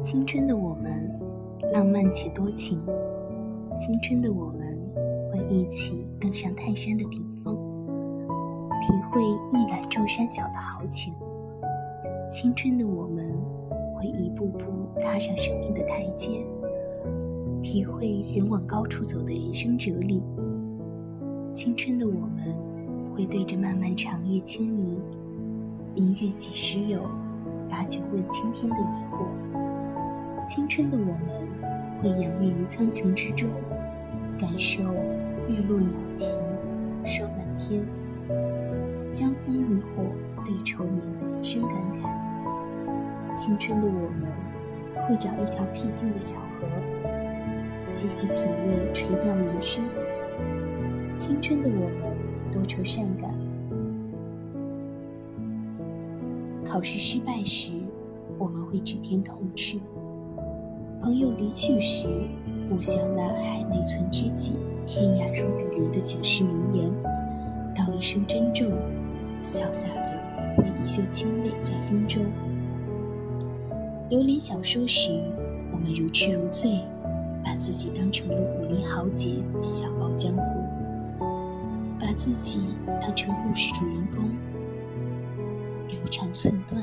青春的我们，浪漫且多情。青春的我们，会一起登上泰山的顶峰，体会一览众山小的豪情。青春的我们，会一步步踏上生命的台阶，体会人往高处走的人生哲理。青春的我们，会对着漫漫长夜轻吟，明月几时有，把酒问青天的疑惑。青春的我们，会仰立于苍穹之中，感受月落鸟啼，霜满天，江枫渔火对愁眠的人生感慨。青春的我们，会找一条僻静的小河，细细品味垂钓人生。青春的我们多愁善感，考试失败时我们会指天痛斥；朋友离去时，不想那海内存知己，天涯若比邻的警示名言，道一声珍重，潇洒的挥一袖清泪在风中。流连小说时，我们如痴如醉，把自己当成了武林豪杰，笑傲江湖。把自己当成故事主人公，柔肠寸断。